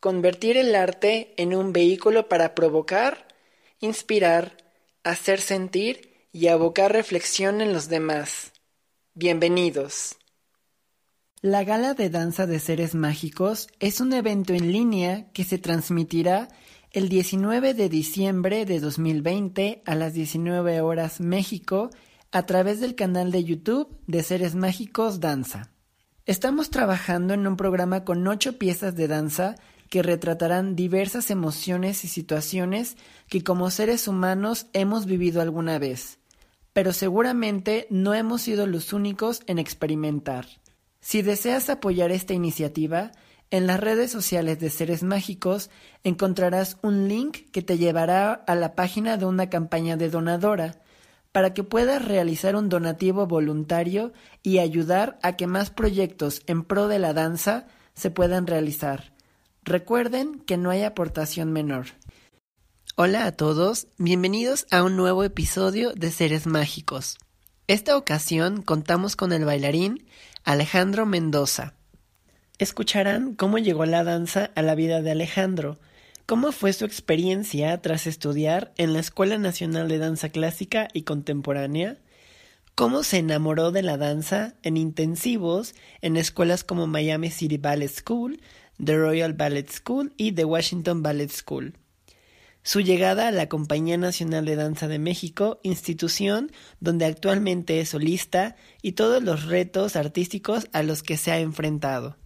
convertir el arte en un vehículo para provocar, inspirar, hacer sentir y abocar reflexión en los demás. Bienvenidos. La Gala de Danza de Seres Mágicos es un evento en línea que se transmitirá el 19 de diciembre de 2020 a las 19 horas México a través del canal de YouTube de Seres Mágicos Danza. Estamos trabajando en un programa con ocho piezas de danza que retratarán diversas emociones y situaciones que como seres humanos hemos vivido alguna vez, pero seguramente no hemos sido los únicos en experimentar. Si deseas apoyar esta iniciativa, en las redes sociales de Seres Mágicos encontrarás un link que te llevará a la página de una campaña de donadora para que puedas realizar un donativo voluntario y ayudar a que más proyectos en pro de la danza se puedan realizar. Recuerden que no hay aportación menor. Hola a todos, bienvenidos a un nuevo episodio de Seres Mágicos. Esta ocasión contamos con el bailarín Alejandro Mendoza. Escucharán cómo llegó la danza a la vida de Alejandro, cómo fue su experiencia tras estudiar en la Escuela Nacional de Danza Clásica y Contemporánea, cómo se enamoró de la danza en intensivos en escuelas como Miami City Ballet School, The Royal Ballet School y The Washington Ballet School. Su llegada a la Compañía Nacional de Danza de México, institución donde actualmente es solista, y todos los retos artísticos a los que se ha enfrentado.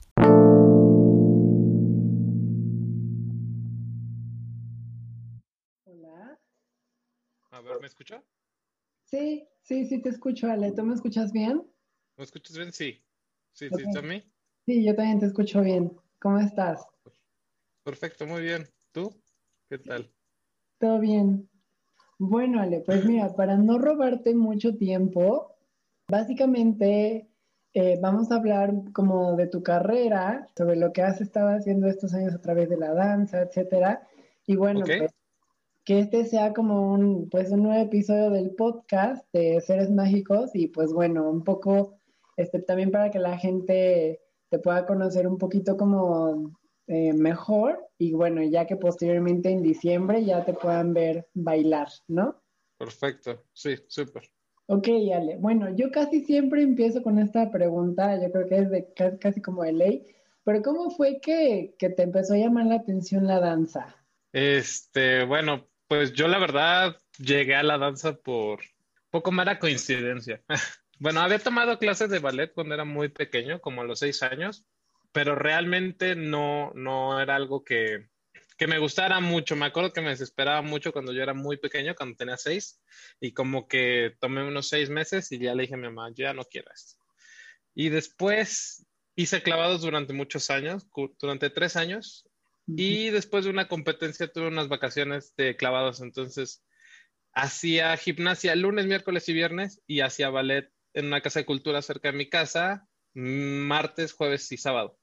Hola. A ver, ¿me escucha? Sí, sí, sí te escucho, Ale. ¿Tú me escuchas bien? ¿Me escuchas bien? Sí. Sí, sí, Ok. mí? Sí, yo también te escucho bien. ¿Cómo estás? Perfecto, muy bien. ¿Tú? ¿Qué tal? ¿Todo bien? Bueno, Ale, pues mira, para no robarte mucho tiempo, básicamente eh, vamos a hablar como de tu carrera, sobre lo que has estado haciendo estos años a través de la danza, etcétera. Y bueno, pues que este sea como un, pues un nuevo episodio del podcast de Seres Mágicos y pues bueno, un poco, este, también para que la gente te pueda conocer un poquito como eh, mejor y bueno, ya que posteriormente en diciembre ya te puedan ver bailar, ¿no? Perfecto. Sí, súper. Ok, Ale. Bueno, yo casi siempre empiezo con esta pregunta, yo creo que es de casi, casi como de ley, pero ¿cómo fue que, que te empezó a llamar la atención la danza? Este, bueno, pues yo la verdad llegué a la danza por poco mera coincidencia. Bueno, había tomado clases de ballet cuando era muy pequeño, como a los seis años, pero realmente no, no era algo que, que me gustara mucho. Me acuerdo que me desesperaba mucho cuando yo era muy pequeño, cuando tenía seis, y como que tomé unos seis meses y ya le dije a mi mamá, yo ya no quiero esto. Y después hice clavados durante muchos años, durante tres años, y después de una competencia tuve unas vacaciones de clavados, entonces hacía gimnasia lunes, miércoles y viernes y hacía ballet en una casa de cultura cerca de mi casa, martes, jueves y sábado,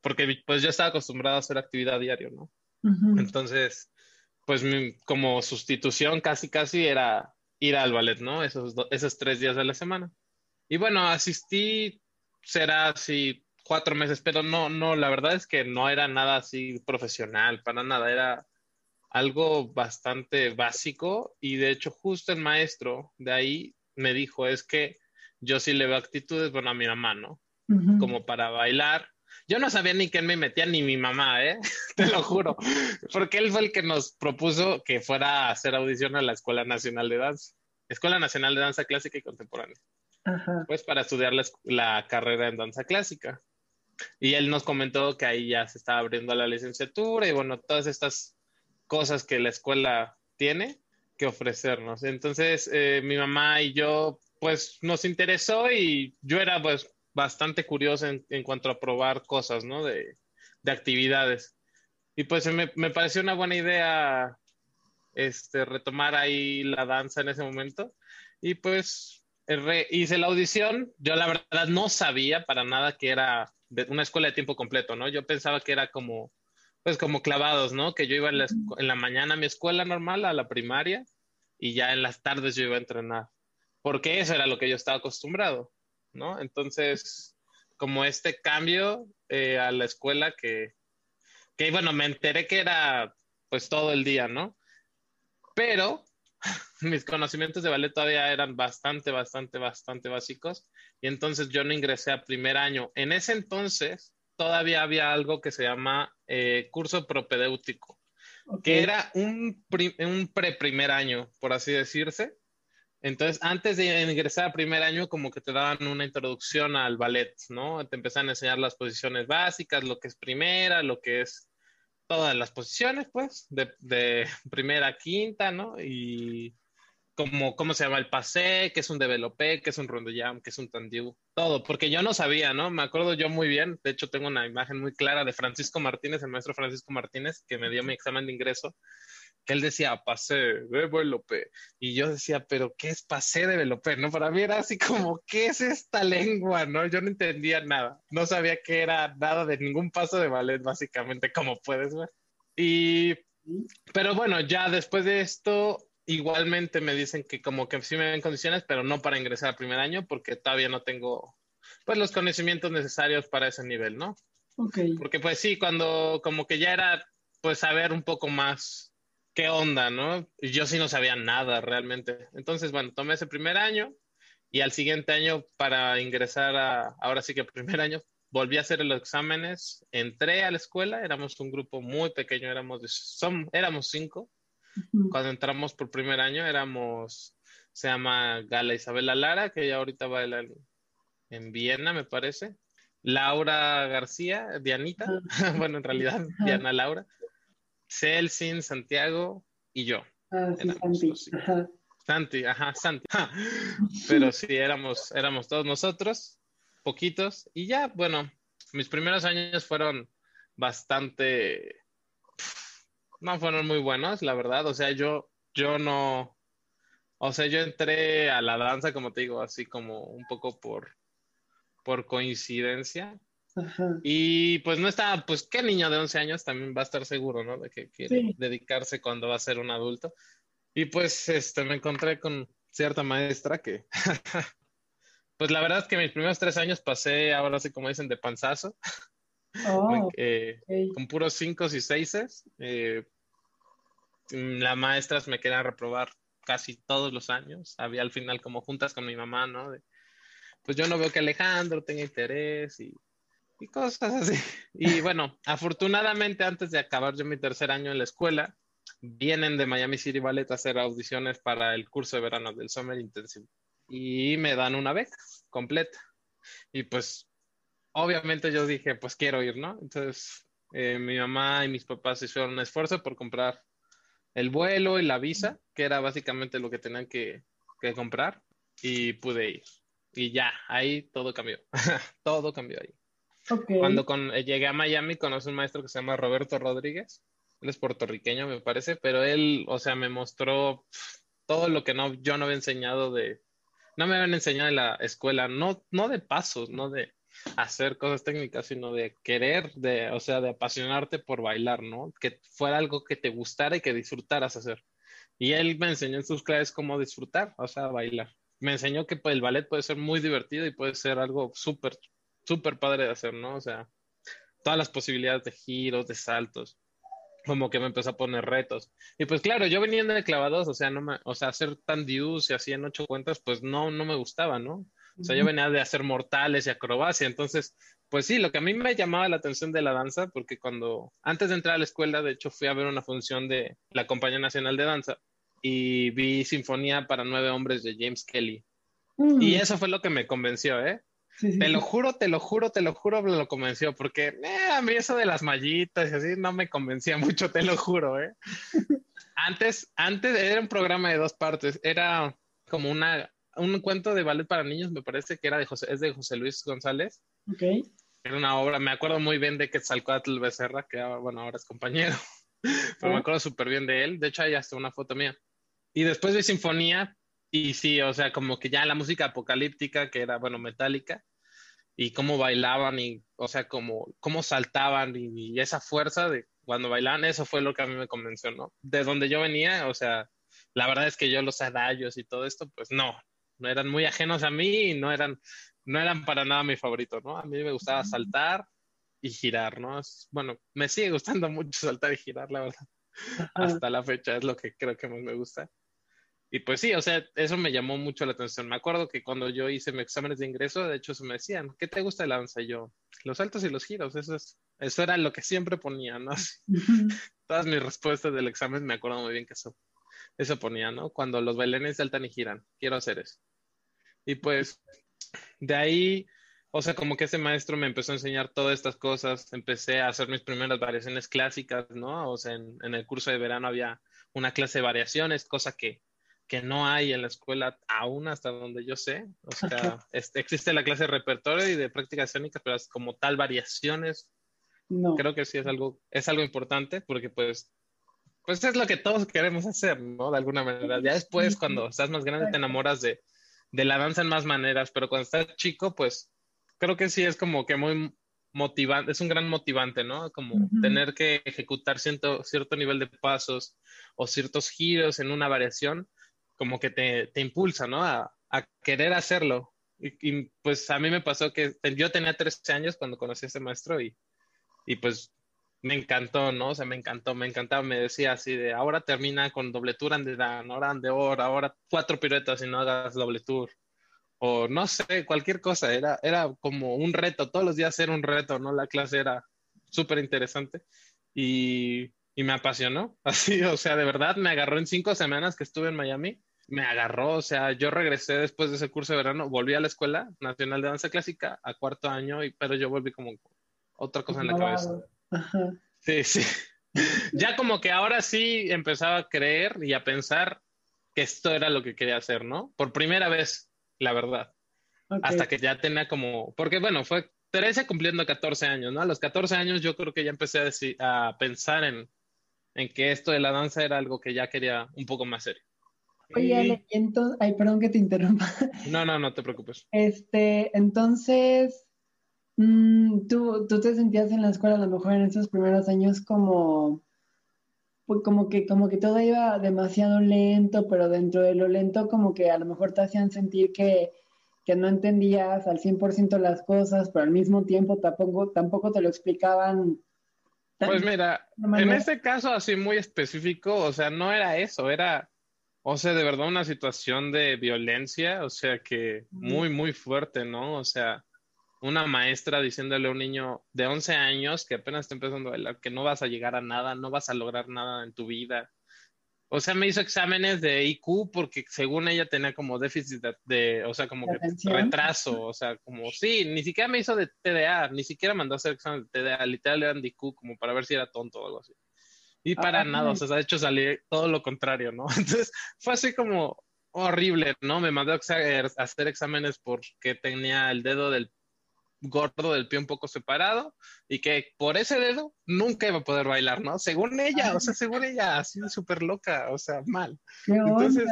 porque pues yo estaba acostumbrado a hacer actividad diario, ¿no? Ujú. Entonces, pues mi- como sustitución casi casi era ir al ballet, ¿no? Esos, esos tres días de la semana. Y bueno, asistí, será así cuatro meses, pero no, no, la verdad es que no era nada así profesional, para nada, era algo bastante básico y de hecho justo el maestro de ahí me dijo, es que yo sí le veo actitudes, bueno, a mi mamá, ¿no? Como para bailar. Yo no sabía ni quién me metía, ni mi mamá, ¿eh? Te lo juro, porque él fue el que nos propuso que fuera a hacer audición a la Escuela Nacional de Danza, Escuela Nacional de Danza Clásica y Contemporánea Ajá. pues para estudiar la carrera en danza clásica. Y él nos comentó que ahí ya se estaba abriendo la licenciatura y bueno, todas estas cosas que la escuela tiene que ofrecernos. Entonces, eh, mi mamá y yo, pues nos interesó y yo era pues bastante curioso en, en cuanto a probar cosas, ¿no? De, de actividades. Y pues me, me pareció una buena idea este, retomar ahí la danza en ese momento. Y pues hice la audición. Yo la verdad no sabía para nada que era de una escuela de tiempo completo, ¿no? Yo pensaba que era como, pues como clavados, ¿no? Que yo iba en la, en la mañana a mi escuela normal, a la primaria, y ya en las tardes yo iba a entrenar. Porque eso era lo que yo estaba acostumbrado, ¿no? Entonces, como este cambio eh, a la escuela que, que, bueno, me enteré que era pues todo el día, ¿no? Pero mis conocimientos de ballet todavía eran bastante, bastante, bastante básicos y entonces yo no ingresé a primer año. En ese entonces todavía había algo que se llama eh, curso propedéutico, que era un, un pre-primer año, por así decirse. Entonces, antes de ingresar a primer año, como que te daban una introducción al ballet, ¿no? Te empezaban a enseñar las posiciones básicas, lo que es primera, lo que es todas las posiciones, pues, de, de primera a quinta, ¿no? Y como cómo se llama el pasé, qué es un developé, qué es un jam, qué es un tendiu, todo, porque yo no sabía, ¿no? Me acuerdo yo muy bien, de hecho tengo una imagen muy clara de Francisco Martínez, el maestro Francisco Martínez, que me dio mi examen de ingreso, que él decía pasé developé, y yo decía, pero ¿qué es pasé developé? ¿No? Para mí era así como, ¿qué es esta lengua? ¿No? Yo no entendía nada, no sabía que era nada de ningún paso de ballet, básicamente, como puedes ver. Y, pero bueno, ya después de esto, igualmente me dicen que como que sí me ven condiciones, pero no para ingresar al primer año porque todavía no tengo pues los conocimientos necesarios para ese nivel, ¿no? Porque pues sí, cuando como que ya era pues saber un poco más qué onda, ¿no? Yo sí no sabía nada realmente. Entonces, bueno, tomé ese primer año y al siguiente año para ingresar a, ahora sí que primer año, volví a hacer los exámenes, entré a la escuela, éramos un grupo muy pequeño, éramos, son, éramos cinco, cuando entramos por primer año éramos, se llama Gala Isabela Lara, que ya ahorita baila en, en Viena, me parece. Laura García, Dianita, bueno, en realidad Diana Laura, Celsin, Santiago y yo. Ah, sí, Santi. Ajá. Santi, ajá, Santi. Pero sí, éramos, éramos todos nosotros, poquitos, y ya, bueno, mis primeros años fueron bastante no fueron muy buenos, la verdad. O sea, yo, yo no, o sea, yo entré a la danza, como te digo, así como un poco por, por coincidencia. Y pues no estaba, pues qué niño de 11 años también va a estar seguro, ¿no? De que quiere dedicarse cuando va a ser un adulto. Y pues este, me encontré con cierta maestra que, pues la verdad es que mis primeros tres años pasé, ahora sí como dicen, de panzazo. Oh, eh, con puros cinco y seises. Eh, las maestras me querían reprobar casi todos los años. Había al final como juntas con mi mamá, ¿no? pues yo no veo que Alejandro tenga interés y, y cosas así. Y bueno, afortunadamente antes de acabar yo mi tercer año en la escuela, vienen de Miami City Ballet a hacer audiciones para el curso de verano del Summer Intensive y me dan una beca completa. Y pues obviamente yo dije, pues quiero ir, ¿no? Entonces eh, mi mamá y mis papás hicieron un esfuerzo por comprar el vuelo y la visa, que era básicamente lo que tenían que, comprar, y pude ir. Y ya, ahí todo cambió. todo cambió ahí. Cuando con, eh, llegué a Miami, conocí un maestro que se llama Roberto Rodríguez. Él es puertorriqueño, me parece, pero él, o sea, me mostró todo lo que no, yo no había enseñado de, no me habían enseñado en la escuela, no, no de pasos, no de, hacer cosas técnicas, sino de querer, de, o sea, de apasionarte por bailar, ¿no? Que fuera algo que te gustara y que disfrutaras hacer. Y él me enseñó en sus clases cómo disfrutar, o sea, bailar. Me enseñó que pues, el ballet puede ser muy divertido y puede ser algo súper, súper padre de hacer, ¿no? O sea, todas las posibilidades de giros, de saltos como que me empezó a poner retos. Y pues claro, yo venía de clavados, o sea, no me, o sea, hacer tan dius y así en ocho cuentas, pues no, no me gustaba, ¿no? O sea, yo venía de hacer mortales y acrobacia, entonces, pues sí, lo que a mí me llamaba la atención de la danza, porque cuando, antes de entrar a la escuela, de hecho, fui a ver una función de la Compañía Nacional de Danza y vi Sinfonía para Nueve Hombres de James Kelly. Mm. Y eso fue lo que me convenció, ¿eh? Te lo juro, te lo juro, te lo juro, me lo convenció, porque eh, a mí eso de las mallitas y así no me convencía mucho, te lo juro, ¿eh? Antes, antes era un programa de dos partes, era como una un cuento de ballet para niños, me parece que era de José, es de José Luis González. Ok. era una obra, me acuerdo muy bien de Quetzalcóatl Becerra, que bueno, ahora es compañero, pero me acuerdo súper bien de él, de hecho hay hasta una foto mía. Y después de Sinfonía, y sí, o sea, como que ya la música apocalíptica, que era, bueno, metálica, y cómo bailaban, y, o sea, cómo, cómo saltaban, y, esa fuerza de cuando bailaban, eso fue lo que a mí me convenció, ¿no? De donde yo venía, o sea, la verdad es que yo los adallos y todo esto, pues no, no eran muy ajenos a mí y no eran, no eran para nada mi favorito, ¿no? A mí me gustaba saltar y girar, ¿no? bueno, me sigue gustando mucho saltar y girar, la verdad. Hasta la fecha es lo que creo que más me gusta. Y pues sí, o sea, eso me llamó mucho la atención. Me acuerdo que cuando yo hice mis exámenes de ingreso, de hecho, se me decían, ¿qué te gusta de la danza? Y yo, los saltos y los giros, eso, es, eso era lo que siempre ponía, ¿no? Todas mis respuestas del examen me acuerdo muy bien que eso, eso ponía, ¿no? Cuando los bailarines saltan y giran, quiero hacer eso. Y pues de ahí, o sea, como que ese maestro me empezó a enseñar todas estas cosas, empecé a hacer mis primeras variaciones clásicas, ¿no? O sea, en, en el curso de verano había una clase de variaciones, cosa que que no hay en la escuela aún hasta donde yo sé. O sea, este, existe la clase de repertorio y de práctica escénica, pero como tal variaciones. No. Creo que sí es algo, es algo importante porque pues, pues es lo que todos queremos hacer, ¿no? De alguna manera. Ya después, cuando estás más grande, te enamoras de, de la danza en más maneras, pero cuando estás chico, pues creo que sí es como que muy motivante, es un gran motivante, ¿no? Como tener que ejecutar cierto, cierto nivel de pasos o ciertos giros en una variación como que te, te impulsa, ¿no? A, a querer hacerlo. Y, pues a mí me pasó que yo tenía 13 años cuando conocí a ese maestro y, y pues me encantó, ¿no? O sea, me encantó, me encantaba, me decía así de, ahora termina con doble tour dan, ahora de hora, ahora cuatro piruetas y no hagas doble tour. O no sé, cualquier cosa, era, era como un reto, todos los días era un reto, ¿no? La clase era súper interesante y, y me apasionó, así, o sea, de verdad me agarró en cinco semanas que estuve en Miami me agarró, o sea, yo regresé después de ese curso de verano, volví a la Escuela Nacional de Danza Clásica a cuarto año, y, pero yo volví como otra cosa en la cabeza. Sí, sí. ya como que ahora sí empezaba a creer y a pensar que esto era lo que quería hacer, ¿no? Por primera vez, la verdad. Hasta que ya tenía como, porque bueno, fue 13 cumpliendo 14 años, ¿no? A los 14 años yo creo que ya empecé a, a pensar en, en que esto de la danza era algo que ya quería un poco más serio. Oye, entonces, ay, perdón que te interrumpa. No, no, no te preocupes. Este, entonces, mm, ¿tú, tú te sentías en la escuela a lo mejor en esos primeros años como, pues como que, como que todo iba demasiado lento, pero dentro de lo lento como que a lo mejor te hacían sentir que, que no entendías al 100% las cosas, pero al mismo tiempo tampoco, tampoco te lo explicaban. Pues mira, en este caso así muy específico, o sea, no era eso, era o sea, de verdad una situación de violencia, o sea, que muy, muy fuerte, ¿no? O sea, una maestra diciéndole a un niño de 11 años que apenas está empezando a bailar que no vas a llegar a nada, no vas a lograr nada en tu vida. O sea, me hizo exámenes de IQ porque según ella tenía como déficit de, o sea, como que retraso, o sea, como sí, ni siquiera me hizo de TDA, ni siquiera mandó a hacer exámenes de TDA, literal eran de IQ como para ver si era tonto o algo así. Y para nada, o sea, ha hecho salir todo lo contrario, ¿no? Entonces fue así como horrible, ¿no? Me mandó a hacer exámenes porque tenía el dedo del gordo del pie un poco separado y que por ese dedo nunca iba a poder bailar, ¿no? Según ella, o sea, según ella, así súper loca, o sea, mal. Entonces,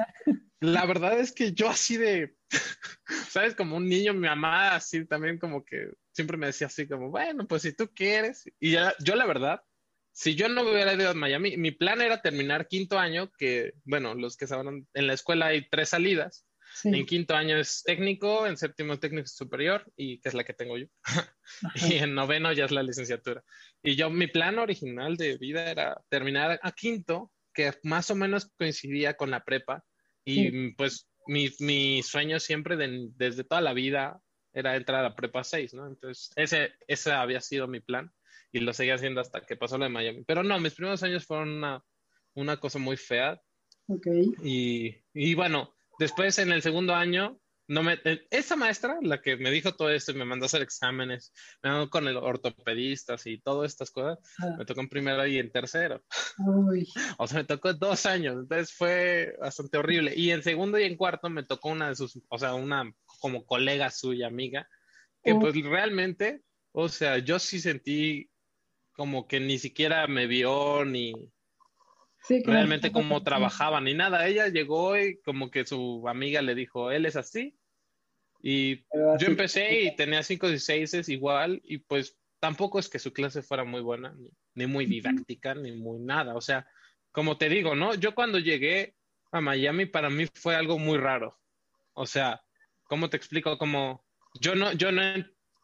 la verdad es que yo así de, ¿sabes? Como un niño, mi mamá así también como que siempre me decía así como, bueno, pues si tú quieres. Y ya, yo la verdad, si yo no hubiera ido a Miami, mi plan era terminar quinto año, que, bueno, los que saben, en la escuela hay tres salidas. En quinto año es técnico, en séptimo técnico superior, y que es la que tengo yo. y en noveno ya es la licenciatura. Y yo, mi plan original de vida era terminar a quinto, que más o menos coincidía con la prepa. Y pues mi, mi, sueño siempre desde toda la vida era entrar a la prepa 6, ¿no? Entonces, ese, ese había sido mi plan y lo seguía haciendo hasta que pasó lo de Miami. Pero no, mis primeros años fueron una, una cosa muy fea. Ok. Y, y, bueno, después en el segundo año, no me, eh, esa maestra, la que me dijo todo esto y me mandó a hacer exámenes, me mandó con el ortopedista y todas estas cosas, ah. me tocó en primero y en tercero. Uy. o sea, me tocó dos años, entonces fue bastante horrible. Y en segundo y en cuarto me tocó una de sus, o sea, una como colega suya, amiga, que pues realmente o sea, yo sí sentí como que ni siquiera me vio ni realmente cómo trabajaba ni nada. Ella llegó y como que su amiga le dijo, él es así. Y yo empecé y tenía cinco y seis igual y pues tampoco es que su clase fuera muy buena, ni, muy didáctica, ni muy nada. O sea, como te digo, ¿no? Yo cuando llegué a Miami para mí fue algo muy raro. O sea, ¿cómo te explico? Como yo no, yo no,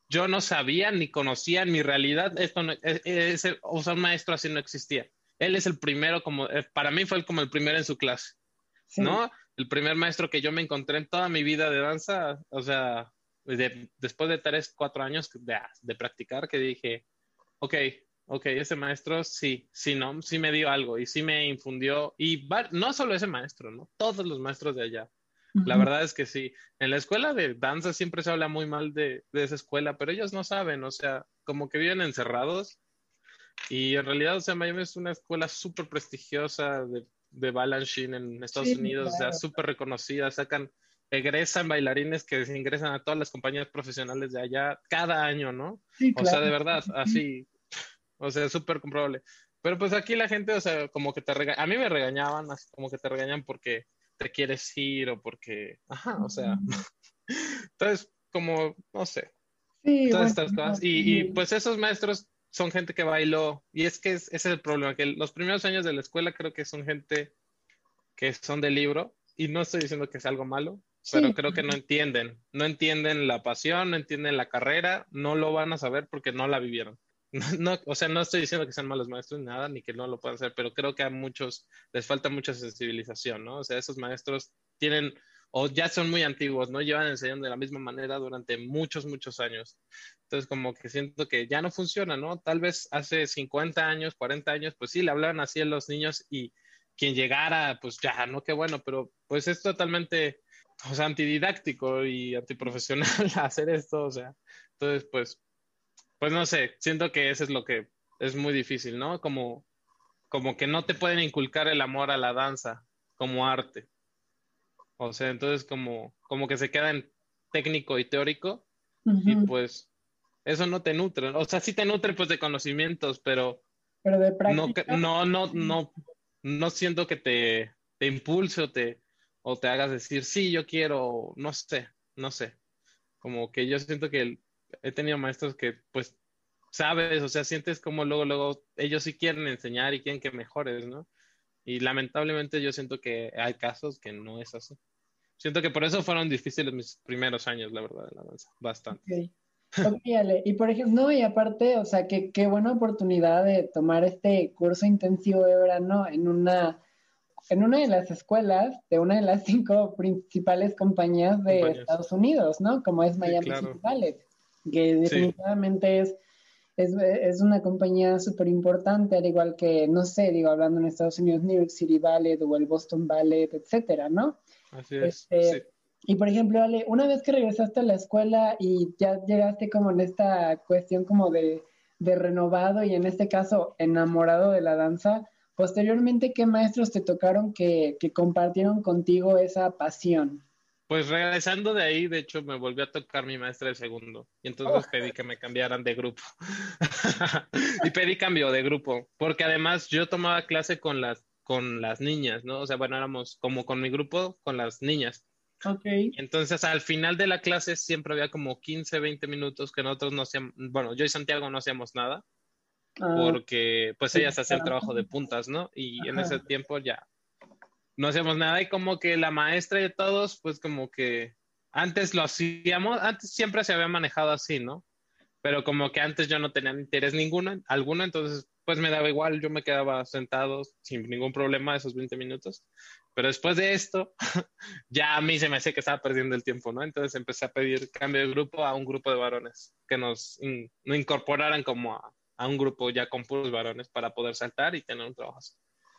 yo no sabía ni conocía en mi realidad esto no, e, e, ese, o sea, un maestro así no existía. Él es el primero, como, eh, para mí fue como el primero en su clase, ¿no? El primer maestro que yo me encontré en toda mi vida de danza, o sea, después de tres, cuatro años de, de, practicar, que dije, ok, ok, ese maestro sí, sí, no, sí me dio algo y sí me infundió, y no solo ese maestro, ¿no? Todos los maestros de allá la verdad es que sí. En la escuela de danza siempre se habla muy mal de, esa escuela, pero ellos no saben, o sea, como que viven encerrados. Y en realidad, o sea, Miami es una escuela súper prestigiosa de, de balancing en Estados Unidos, o sea, súper reconocida, sacan, egresan bailarines que ingresan a todas las compañías profesionales de allá cada año, ¿no? O sea, de verdad, así, o sea, súper comprobable. Pero pues aquí la gente, o sea, como que te regañan, a mí me regañaban, como que te regañan porque te quieres ir o porque, ajá, o sea, entonces, como, no sé, todas estas cosas. Y, pues esos maestros son gente que bailó, y es que ese es el problema, que los primeros años de la escuela creo que son gente que son de libro, y no estoy diciendo que es algo malo, pero creo que no entienden, no entienden la pasión, no entienden la carrera, no lo van a saber porque no la vivieron. No, o sea, no estoy diciendo que sean malos maestros ni nada, ni que no lo puedan hacer, pero creo que a muchos les falta mucha sensibilización, ¿no? O sea, esos maestros tienen o ya son muy antiguos, ¿no? Llevan enseñando de la misma manera durante muchos, muchos años. Entonces, como que siento que ya no funciona, ¿no? Tal vez hace 50 años, 40 años, pues sí, le hablaban así a los niños y quien llegara, pues ya, ¿no? Qué bueno, pero pues es totalmente, o sea, antididáctico y antiprofesional hacer esto, o sea, entonces, pues pues no sé, siento que eso es lo que es muy difícil, ¿no? Como, como que no te pueden inculcar el amor a la danza como arte. O sea, entonces como, como que se queda en técnico y teórico y pues eso no te nutre. O sea, sí te nutre pues de conocimientos, pero, pero de práctica. No, no, no, no, no siento que te, te impulse o te, o te hagas decir, sí, yo quiero, no sé, no sé. Como que yo siento que he tenido maestros que, pues, sabes, o sea, sientes como luego, luego, ellos sí quieren enseñar y quieren que mejores, ¿no? Y lamentablemente yo siento que hay casos que no es así. Siento que por eso fueron difíciles mis primeros años, la verdad, de la danza, bastante. Ale. Y por ejemplo, no, y aparte, o sea, que qué buena oportunidad de tomar este curso intensivo de verano en una, en una de las escuelas de una de las cinco principales compañías de Estados Unidos, ¿no? Como es Miami City Ballet que definitivamente es, es, una compañía súper importante, al igual que, no sé, digo, hablando en Estados Unidos, New York City Ballet o el Boston Ballet, etcétera, ¿no? Así es. Este, y por ejemplo, Ale, una vez que regresaste a la escuela y ya llegaste como en esta cuestión como de, de renovado y en este caso enamorado de la danza, posteriormente, ¿qué maestros te tocaron que, que compartieron contigo esa pasión? Pues regresando de ahí, de hecho, me volvió a tocar mi maestra de segundo. Y entonces oh. pedí que me cambiaran de grupo. y pedí cambio de grupo. Porque además yo tomaba clase con las, con las niñas, ¿no? O sea, bueno, éramos como con mi grupo, con las niñas. Ok. Entonces, al final de la clase siempre había como 15, 20 minutos que nosotros no hacíamos, bueno, yo y Santiago no hacíamos nada. Ah. porque pues ellas hacían trabajo de puntas, ¿no? Y en ese tiempo ya no hacemos nada y como que la maestra de todos, pues como que antes lo hacíamos, antes siempre se había manejado así, ¿no? Pero como que antes yo no tenía interés ninguno, alguno, entonces pues me daba igual, yo me quedaba sentado sin ningún problema esos 20 minutos. Pero después de esto, ya a mí se me hacía que estaba perdiendo el tiempo, ¿no? Entonces empecé a pedir cambio de grupo a un grupo de varones, que nos incorporaran como a, a un grupo ya con puros varones para poder saltar y tener un trabajo.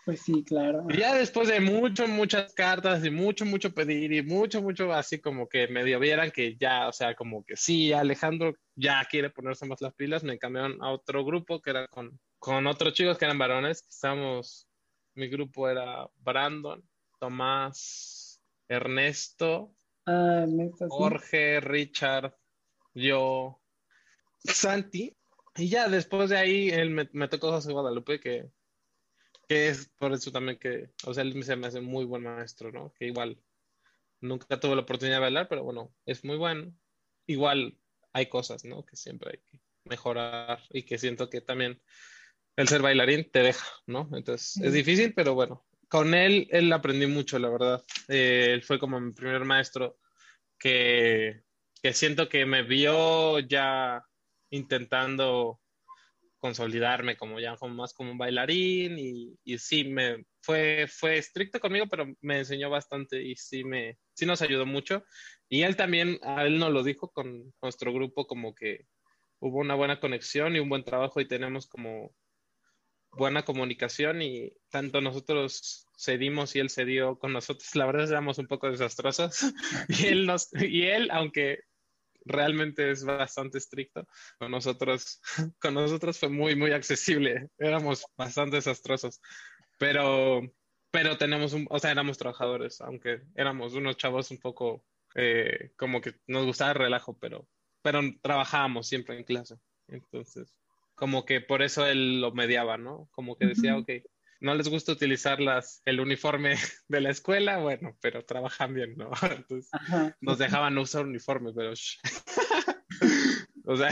Pues sí, claro. Y ya después de mucho, muchas cartas y mucho, mucho pedir y mucho, mucho así como que medio vieran que ya, o sea, como que sí, Alejandro ya quiere ponerse más las pilas, me cambiaron a otro grupo que era con, con otros chicos que eran varones. Estamos, mi grupo era Brandon, Tomás, Ernesto, ah, Jorge, Richard, yo. Santi. Y ya después de ahí, él me, tocó José Guadalupe, que, que es por eso también que, o sea, él se me hace muy buen maestro, ¿no? Que igual nunca tuve la oportunidad de bailar, pero bueno, es muy bueno. Igual hay cosas, ¿no? Que siempre hay que mejorar y que siento que también el ser bailarín te deja, ¿no? Entonces es difícil, pero bueno, con él, él aprendí mucho, la verdad. Eh, él fue como mi primer maestro que, que siento que me vio ya intentando consolidarme como ya como más como un bailarín y, y, sí me fue fue estricto conmigo pero me enseñó bastante y sí me sí nos ayudó mucho y él también a él nos lo dijo con nuestro grupo como que hubo una buena conexión y un buen trabajo y tenemos como buena comunicación y tanto nosotros cedimos y él cedió con nosotros la verdad éramos un poco desastrosos y él nos y él aunque realmente es bastante estricto. Con nosotros, con nosotros fue muy, muy accesible. Éramos bastante desastrosos. Pero, pero tenemos un, o sea, éramos trabajadores, aunque éramos unos chavos un poco eh, como que nos gustaba el relajo, pero, pero trabajábamos siempre en clase. Entonces, como que por eso él lo mediaba, ¿no? Como que decía, ok, no les gusta utilizar las, el uniforme de la escuela, bueno, pero trabajan bien, ¿no? Entonces nos dejaban no usar uniforme, pero... o sea,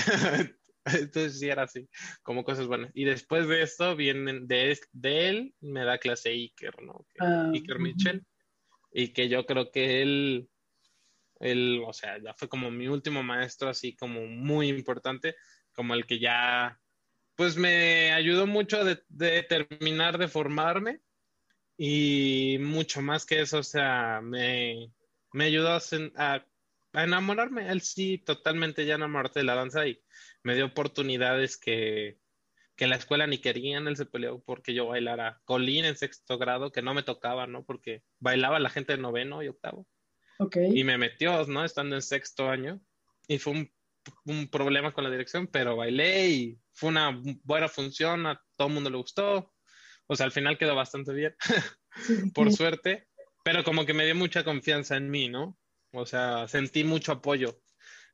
entonces sí era así, como cosas buenas. Y después de esto, vienen de, de él, me da clase Iker, ¿no? Ah, Iker Mitchell. Y que yo creo que él, él, o sea, ya fue como mi último maestro, así como muy importante, como el que ya pues me ayudó mucho de, terminar de formarme y mucho más que eso, o sea, me, ayudó a, enamorarme. Él sí, totalmente ya enamorarte de la danza y me dio oportunidades que, que la escuela ni querían. Él se peleó porque yo bailara colín en sexto grado, que no me tocaba, ¿no? Porque bailaba la gente de noveno y octavo. Okay. Y me metió, ¿no? Estando en sexto año. Y fue un un problema con la dirección, pero bailé y fue una buena función, a todo el mundo le gustó. O sea, al final quedó bastante bien, por suerte, pero como que me dio mucha confianza en mí, ¿no? O sea, sentí mucho apoyo.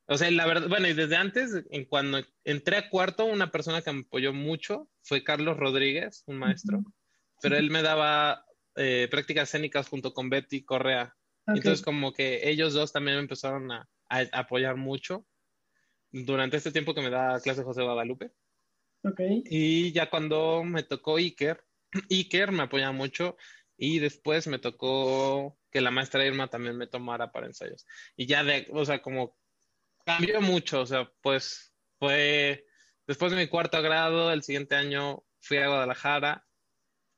O sea, la verdad, bueno, y desde antes, en cuando entré a cuarto, una persona que me apoyó mucho fue Carlos Rodríguez, un maestro, pero él me daba eh, prácticas escénicas junto con Betty Correa. Entonces, como que ellos dos también me empezaron a apoyar mucho durante este tiempo que me da clase José Guadalupe. Okay. Y ya cuando me tocó Iker, Iker me apoya mucho y después me tocó que la maestra Irma también me tomara para ensayos. Y ya de, o sea, como cambió mucho, o sea, pues fue después de mi cuarto grado, el siguiente año fui a Guadalajara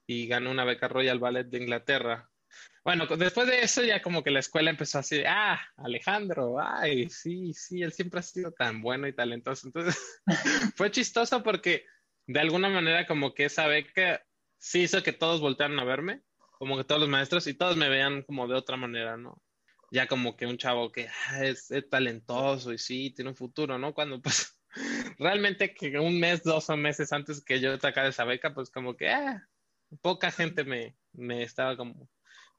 y gané una beca Royal Ballet de Inglaterra bueno, después de eso ya como que la escuela empezó así, ah, Alejandro, ay, sí, sí, él siempre ha sido tan bueno y talentoso. Entonces, fue chistoso porque de alguna manera como que esa beca sí hizo que todos voltearan a verme, como que todos los maestros y todos me vean como de otra manera, ¿no? Ya como que un chavo que ah, es, talentoso y sí, tiene un futuro, ¿no? Cuando pues realmente que un mes, dos o meses antes que yo sacara esa beca, pues como que ah, poca gente me, me estaba como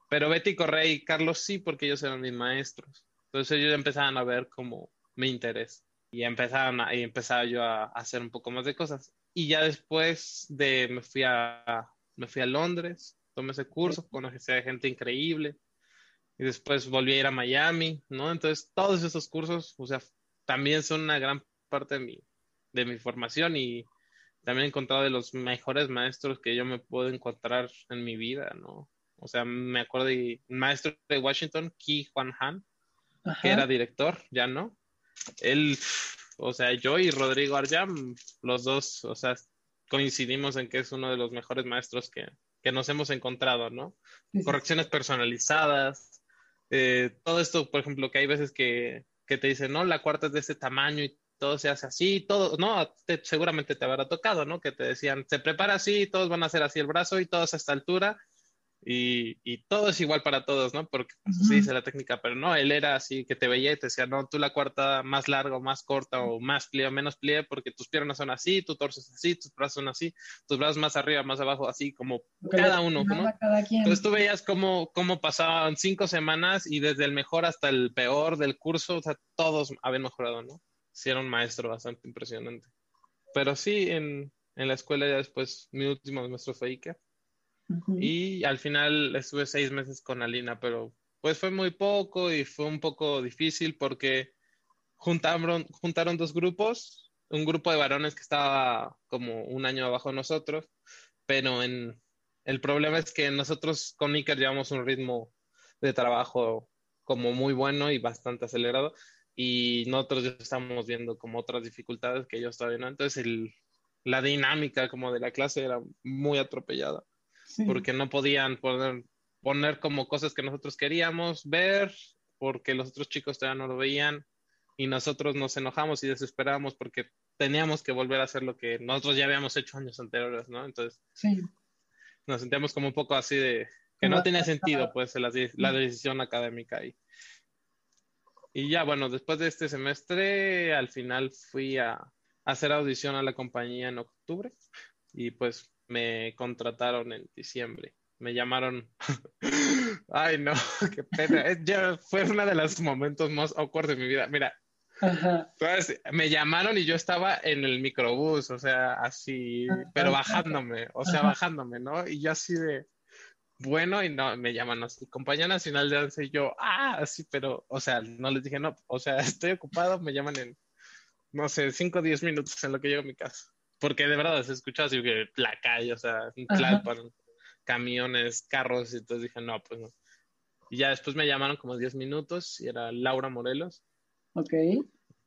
pero Betty Correa y Carlos sí, porque ellos eran mis maestros. Entonces ellos empezaban a ver como mi interés y empezaban a, y empezaba yo a, hacer un poco más de cosas. Y ya después de me fui a me fui a Londres, tomé ese curso, conocí a gente increíble y después volví a ir a Miami, ¿no? Entonces todos esos cursos, o sea, también son una gran parte de mi de mi formación y también he encontrado de los mejores maestros que yo me puedo encontrar en mi vida, ¿no? O sea, me acuerdo de un maestro de Washington, Ki Juan Han, que era director, ya no. Él, o sea, yo y Rodrigo Arjam, los dos, o sea, coincidimos en que es uno de los mejores maestros que, que nos hemos encontrado, ¿no? Correcciones personalizadas, eh, todo esto, por ejemplo, que hay veces que, que te dicen, no, la cuarta es de este tamaño y todo se hace así, todo, no, seguramente te habrá tocado, ¿no? Que te decían, se prepara así, todos van a hacer así el brazo y todos a esta altura y, y, todo es igual para todos, ¿no? Porque así pues, dice la técnica, pero no, él era así que te veía y te decía, no, tú la cuarta más larga o más corta o más plie o menos plie porque tus piernas son así, tu torso es así, tus brazos son así, tus brazos más arriba, más abajo, así como cada uno, ¿no? Entonces tú veías cómo, cómo pasaban cinco semanas y desde el mejor hasta el peor del curso, o sea, todos habían mejorado, ¿no? sí era un maestro bastante impresionante. Pero sí, en, en la escuela ya después, mi último maestro fue Iker. Y al final estuve seis meses con Alina, pero pues fue muy poco y fue un poco difícil porque juntaron, juntaron dos grupos, un grupo de varones que estaba como un año abajo de nosotros, pero en, el problema es que nosotros con Iker llevamos un ritmo de trabajo como muy bueno y bastante acelerado y nosotros ya estamos viendo como otras dificultades que ellos todavía no. Entonces el, la dinámica como de la clase era muy atropellada porque no podían poner, poner como cosas que nosotros queríamos ver porque los otros chicos todavía no lo veían y nosotros nos enojamos y desesperamos porque teníamos que volver a hacer lo que nosotros ya habíamos hecho años anteriores, ¿no? Entonces, nos sentíamos como un poco así de que no tenía sentido, pues, la, la decisión académica ahí. Y ya, bueno, después de este semestre, al final fui a, hacer audición a la compañía en octubre y pues me contrataron en diciembre. Me llamaron. Ay, no, qué pena. Ya fue uno de los momentos más awkward de mi vida. Mira, me llamaron y yo estaba en el microbús, o sea, así, pero bajándome, o sea, bajándome, ¿no? Y yo así de, bueno, y no, me llaman así, Compañía Nacional de Danza, y yo, ah, sí, pero, o sea, no les dije, no, o sea, estoy ocupado, me llaman en, no sé, 5 o 10 minutos en lo que llego a mi casa. Porque de verdad se escuchaba así que la calle, o sea, un camiones, carros, y entonces dije, no, pues no. Y ya después me llamaron como 10 minutos y era Laura Morelos. Ok.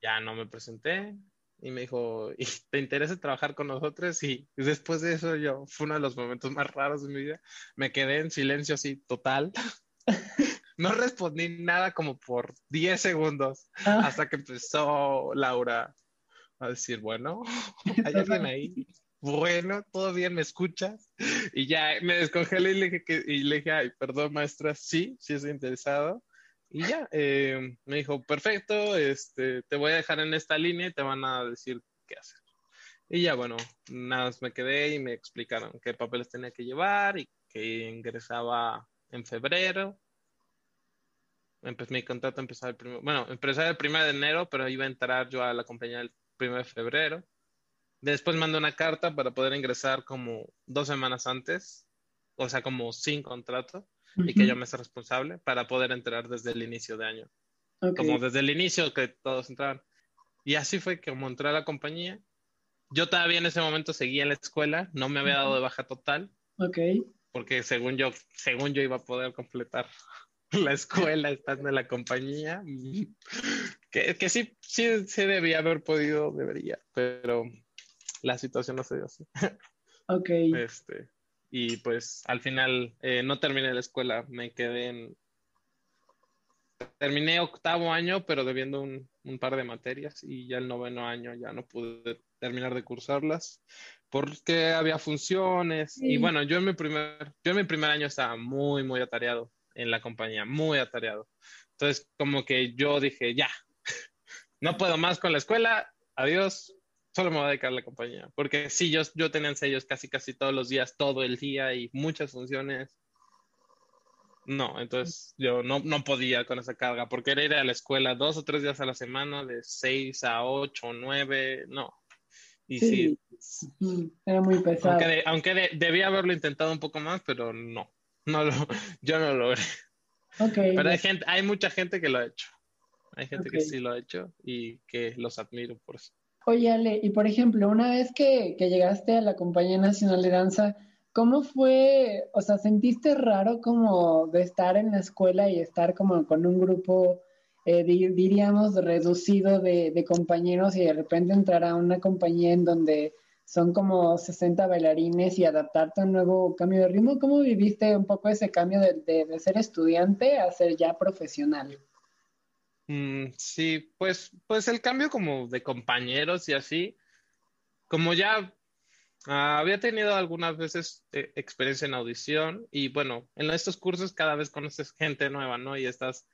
Ya no me presenté y me dijo, ¿te interesa trabajar con nosotros? Y después de eso yo, fue uno de los momentos más raros de mi vida. Me quedé en silencio así total. no respondí nada como por 10 segundos ah. hasta que empezó Laura a decir, bueno, hay alguien ahí. Bueno, todo bien, ¿me escuchas? Y ya me descongelé y le dije, que, y le dije ay, perdón, maestra, sí, sí estoy interesado. Y ya, eh, me dijo, perfecto, este, te voy a dejar en esta línea y te van a decir qué hacer. Y ya, bueno, nada más me quedé y me explicaron qué papeles tenía que llevar y que ingresaba en febrero. Empecé, mi contrato empezaba el primero, bueno, empezaba el primero de enero, pero iba a entrar yo a la compañía el primero de febrero. Después mandé una carta para poder ingresar como dos semanas antes, o sea, como sin contrato y que yo me sea responsable para poder entrar desde el inicio de año. Como desde el inicio que todos entraban. Y así fue que como entré a la compañía. Yo todavía en ese momento seguía en la escuela, no me había dado de baja total. Ok. Porque según yo, según yo iba a poder completar la escuela estando en la compañía. Que, que sí, sí, sí debía haber podido, debería, pero la situación no se dio así. Ok. Este, y pues al final eh, no terminé la escuela, me quedé en... Terminé octavo año, pero debiendo un, un, par de materias y ya el noveno año ya no pude terminar de cursarlas porque había funciones y bueno, yo en mi primer, yo en mi primer año estaba muy, muy atareado en la compañía, muy atareado. Entonces, como que yo dije, ya, no puedo más con la escuela, adiós, solo me voy a dedicar a la compañía. Porque sí, yo, yo tenía ensayos casi, casi todos los días, todo el día y muchas funciones. No, entonces yo no, no podía con esa carga, porque era ir a la escuela dos o tres días a la semana, de seis a ocho o nueve, no. Y sí, era muy pesado. Aunque, debía haberlo intentado un poco más, pero no, no lo, yo no lo logré. Okay, pero hay, gente, hay mucha gente que lo ha hecho. Hay gente que sí lo ha hecho y que los admiro por eso. Oye, Ale, y por ejemplo, una vez que, llegaste a la Compañía Nacional de Danza, ¿cómo fue, o sea, sentiste raro como de estar en la escuela y estar como con un grupo, eh, diríamos, reducido de, de, compañeros y de repente entrar a una compañía en donde son como 60 bailarines y adaptarte a un nuevo cambio de ritmo? ¿Cómo viviste un poco ese cambio de, de ser estudiante a ser ya profesional? Mm, sí, pues, pues el cambio como de compañeros y así, como ya ah, había tenido algunas veces eh, experiencia en audición y bueno, en estos cursos cada vez conoces gente nueva, ¿no? Y estás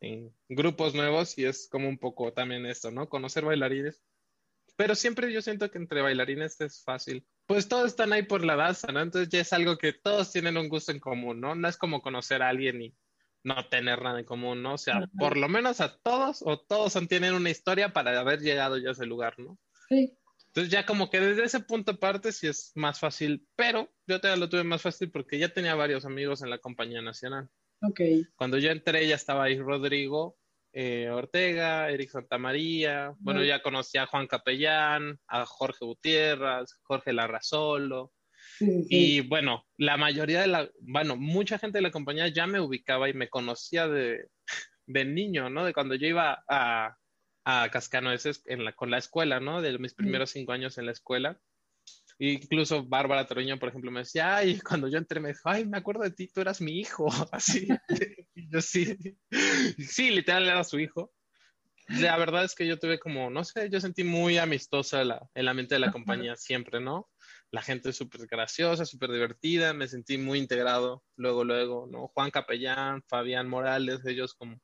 en grupos nuevos y es como un poco también esto, ¿no? Conocer bailarines. Pero siempre yo siento que entre bailarines es fácil. Pues todos están ahí por la danza, ¿no? Entonces ya es algo que todos tienen un gusto en común, ¿no? No es como conocer a alguien y no tener nada en común, ¿no? O sea, por lo menos a todos o todos tienen una historia para haber llegado ya a ese lugar, ¿no? Sí. Entonces ya como que desde ese punto aparte sí es más fácil, pero yo te lo tuve más fácil porque ya tenía varios amigos en la compañía nacional. Ok. Cuando yo entré ya estaba ahí Rodrigo eh, Ortega, Eric Santamaría, bueno, ya conocía a Juan Capellán, a Jorge Gutiérrez, Jorge Larrazolo, y bueno, la mayoría de la, bueno, mucha gente de la compañía ya me ubicaba y me conocía de, de niño, ¿no? De cuando yo iba a, a Cascanueces en la, con la escuela, ¿no? De mis primeros cinco años en la escuela. Incluso Bárbara Troño, por ejemplo, me decía, ay, cuando yo entré me dijo, ay, me acuerdo de ti, tú eras mi hijo, así. yo sí, sí, literal era su hijo. La verdad es que yo tuve como, no sé, yo sentí muy amistosa la, el ambiente de la compañía siempre, ¿no? La gente es súper graciosa, súper divertida, me sentí muy integrado luego, luego, ¿no? Juan Capellán, Fabián Morales, ellos como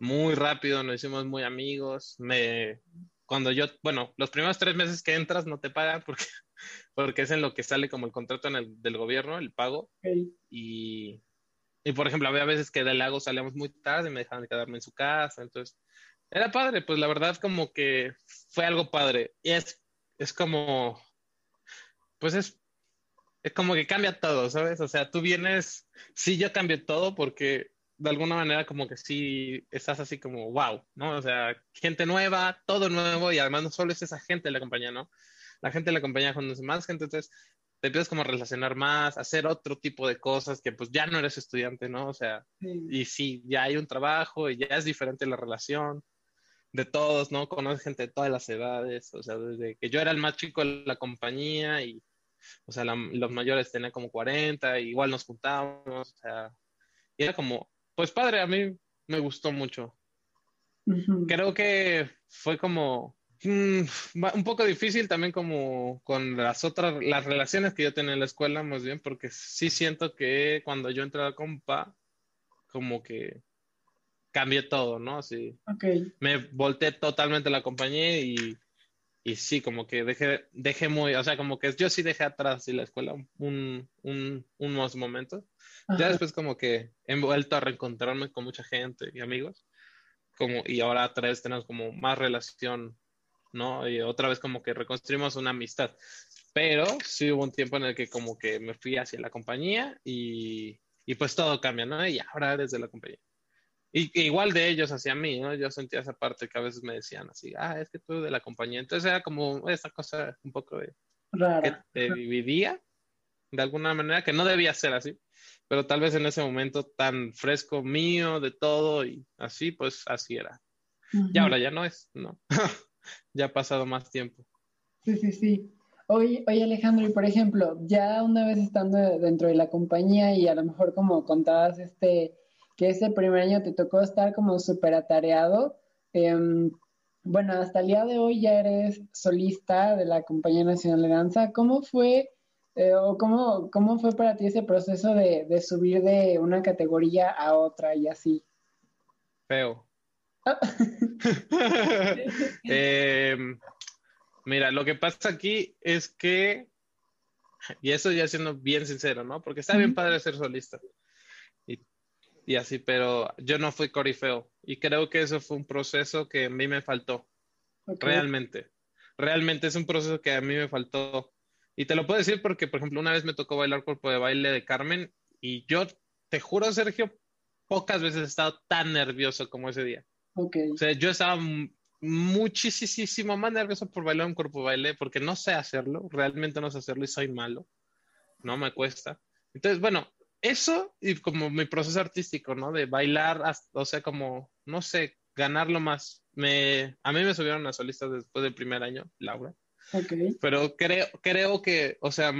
muy rápido, nos hicimos muy amigos. Me, cuando yo, bueno, los primeros tres meses que entras no te pagan porque, porque es en lo que sale como el contrato en el, del gobierno, el pago. Y, y, por ejemplo, había veces que del lago salíamos muy tarde y me dejaban de quedarme en su casa. Entonces, era padre, pues la verdad como que fue algo padre. Y es, es como, pues es, es como que cambia todo, ¿sabes? O sea, tú vienes, sí, yo cambio todo porque de alguna manera como que sí estás así como, wow, ¿no? O sea, gente nueva, todo nuevo y además no solo es esa gente de la compañía, ¿no? La gente de la compañía conoce más gente, entonces te empiezas como a relacionar más, hacer otro tipo de cosas que pues ya no eres estudiante, ¿no? O sea, y sí, ya hay un trabajo y ya es diferente la relación de todos, ¿no? Conoces gente de todas las edades, o sea, desde que yo era el más chico de la compañía y, o sea, los mayores tenían como 40, igual nos juntábamos, o sea, y era como, pues padre, a mí me gustó mucho. Creo que fue como un poco difícil también como con las otras, las relaciones que yo tenía en la escuela, más bien, porque sí siento que cuando yo entré a compa, como que cambié todo, ¿no? Sí. Me volteé totalmente la compañía y, y sí, como que dejé, dejé muy, o sea, como que yo sí dejé atrás la escuela un, un, unos momentos ya después como que he vuelto a reencontrarme con mucha gente y amigos, como, y ahora otra vez tenemos como más relación, ¿no? Y otra vez como que reconstruimos una amistad. Pero sí hubo un tiempo en el que como que me fui hacia la compañía y, y pues todo cambia, ¿no? Y ahora desde la compañía. Y igual de ellos hacia mí, ¿no? Yo sentía esa parte que a veces me decían así, ah, es que tú de la compañía. Entonces era como esa cosa un poco de... Que te dividía de alguna manera, que no debía ser así pero tal vez en ese momento tan fresco mío de todo y así, pues así era. Y ahora ya no es, ¿no? ya ha pasado más tiempo. Sí, sí, sí. Oye, oye, Alejandro, y por ejemplo, ya una vez estando dentro de la compañía y a lo mejor como contabas este, que ese primer año te tocó estar como súper atareado, em, bueno, hasta el día de hoy ya eres solista de la Compañía Nacional de Danza. ¿Cómo fue eh, cómo, cómo, fue para ti ese proceso de, de, subir de una categoría a otra y así? Feo. Em, mira, lo que pasa aquí es que, y eso ya siendo bien sincero, ¿no? Porque está bien padre ser solista. Y, y así, pero yo no fui corifeo. Y creo que eso fue un proceso que a mí me faltó. Realmente. Realmente es un proceso que a mí me faltó y te lo puedo decir porque, por ejemplo, una vez me tocó bailar cuerpo de baile de Carmen y yo te juro, Sergio, pocas veces he estado tan nervioso como ese día. Okay. O sea, yo estaba muchísimo más nervioso por bailar un cuerpo baile porque no sé hacerlo, realmente no sé hacerlo y soy malo. No me cuesta. Entonces, bueno, eso y como mi proceso artístico, ¿no? De bailar, o sea, como, no sé, ganarlo más. Me, a mí me subieron a solistas después del primer año, Laura. Pero creo, creo que, o sea,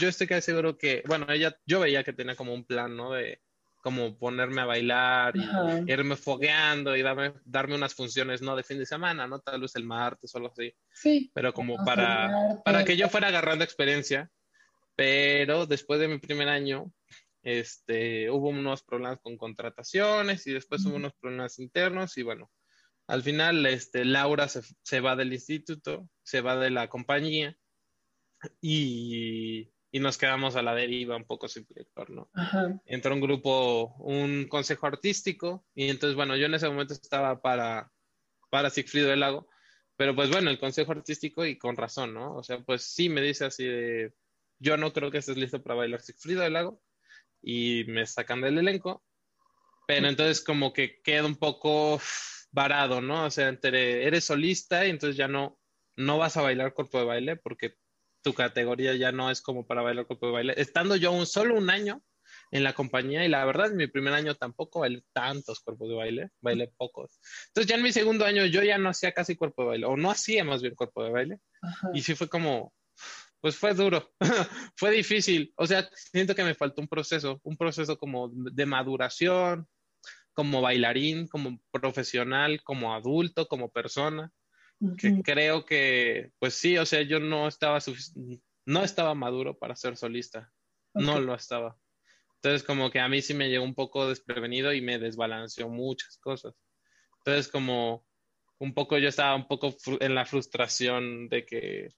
yo estoy casi seguro que, bueno, ella, yo veía que tenía como un plan, ¿no? De como ponerme a bailar y irme fogueando y darme, darme unas funciones, ¿no? De fin de semana, ¿no? Tal vez el martes o algo así. Sí. Pero como para, para que yo fuera agarrando experiencia. Pero después de mi primer año, este, hubo unos problemas con contrataciones y después hubo unos problemas internos y bueno, al final, este, Laura se, va del instituto, se va de la compañía y, y nos quedamos a la deriva un poco sin director, ¿no? Ajá. Entró un grupo, un consejo artístico y entonces, bueno, yo en ese momento estaba para, para Sigfrido del Lago, pero pues bueno, el consejo artístico y con razón, ¿no? O sea, pues sí me dice así de, yo no creo que estés listo para bailar Sigfrido del Lago y me sacan del elenco, pero entonces como que queda un poco varado, ¿no? O sea, entre, eres solista y entonces ya no, no vas a bailar cuerpo de baile porque tu categoría ya no es como para bailar cuerpo de baile. Estando yo un solo un año en la compañía y la verdad en mi primer año tampoco bailé tantos cuerpos de baile, bailé pocos. Entonces ya en mi segundo año yo ya no hacía casi cuerpo de baile o no hacía más bien cuerpo de baile Ajá. y sí fue como, pues fue duro, fue difícil. O sea, siento que me faltó un proceso, un proceso como de maduración, como bailarín, como profesional, como adulto, como persona, que Ujú. creo que, pues sí, o sea, yo no estaba, no estaba maduro para ser solista, no Ok. lo estaba. Entonces, como que a mí sí me llegó un poco desprevenido y me desbalanceó muchas cosas. Entonces, como un poco yo estaba un poco en la frustración de que,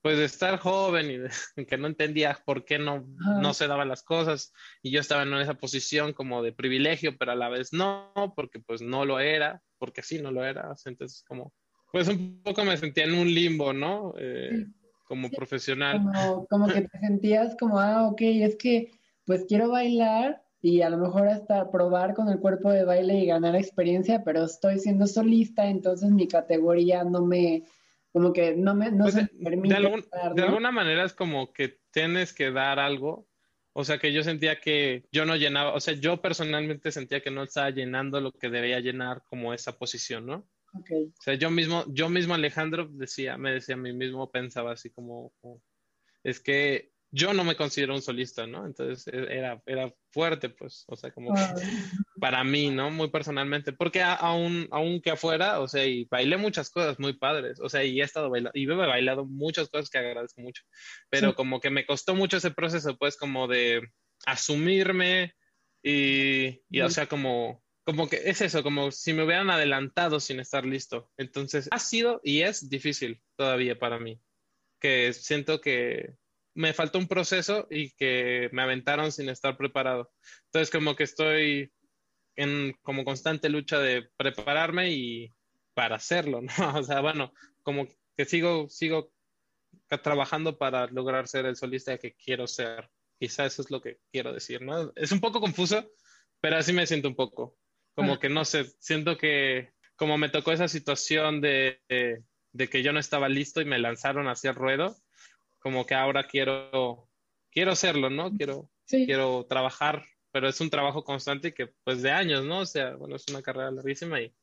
pues de estar joven y de, que no entendía por qué no, Ajá. no se daban las cosas y yo estaba en esa posición como de privilegio, pero a la vez no, porque pues no lo era, porque sí no lo era. Entonces, como, pues un poco me sentía en un limbo, ¿no? Eh, como Sí. profesional. Como, como que te sentías como, ah, ok, es que pues quiero bailar y a lo mejor hasta probar con el cuerpo de baile y ganar experiencia, pero estoy siendo solista, entonces mi categoría no me, como que no me, no Pues, se me permite de, algún- estar, de alguna manera es como que tienes que dar algo. O sea, que yo sentía que yo no llenaba, o sea, yo personalmente sentía que no estaba llenando lo que debía llenar como esa posición, ¿no? Ok, O sea, yo mismo, yo mismo Alejandro decía, me decía a mí mismo, pensaba así como, como, es que yo no me considero un solista, ¿no? Entonces e- era, era fuerte, pues, o sea, como para mí, ¿no? Muy personalmente, porque a- aún, aún que afuera, o sea, y bailé muchas cosas muy padres, o sea, y he estado bailando, y he bailado muchas cosas que agradezco mucho, pero Sí. como que me costó mucho ese proceso, pues, como de asumirme y, y o Ujú. sea, como, como que es eso, como si me hubieran adelantado sin estar listo. Entonces, ha sido y es difícil todavía para mí, que siento que me faltó un proceso y que me aventaron sin estar preparado. Entonces, como que estoy en como constante lucha de prepararme y para hacerlo, ¿no? O sea, bueno, como que sigo, sigo trabajando para lograr ser el solista que quiero ser. Quizá eso es lo que quiero decir, ¿no? Es un poco confuso, pero así me siento un poco. Como que no sé, siento que como me tocó esa situación de, de, de que yo no estaba listo y me lanzaron hacia el ruedo, como que ahora quiero, quiero hacerlo, ¿no? Quiero, sí, quiero trabajar, pero es un trabajo constante y que pues de años, ¿no? O sea, bueno, es una carrera larguísima y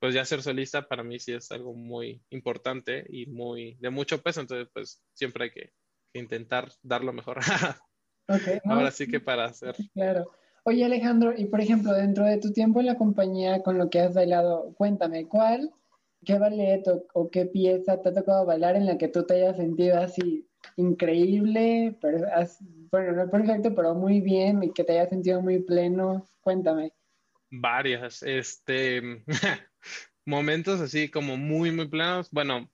pues ya ser solista para mí sí es algo muy importante y muy de mucho peso, entonces pues siempre hay que, que intentar dar lo mejor. ok, no, Ahora sí que para hacer. claro. Oye, Alejandro, y por ejemplo, dentro de tu tiempo en la compañía con lo que has bailado, cuéntame, ¿cuál, qué ballet o, o qué pieza te ha tocado bailar en la que tú te hayas sentido así increíble, pero, as- bueno, no perfecto, pero muy bien y que te hayas sentido muy pleno? Cuéntame. Varias, este, momentos así como muy, muy plenos. Bueno,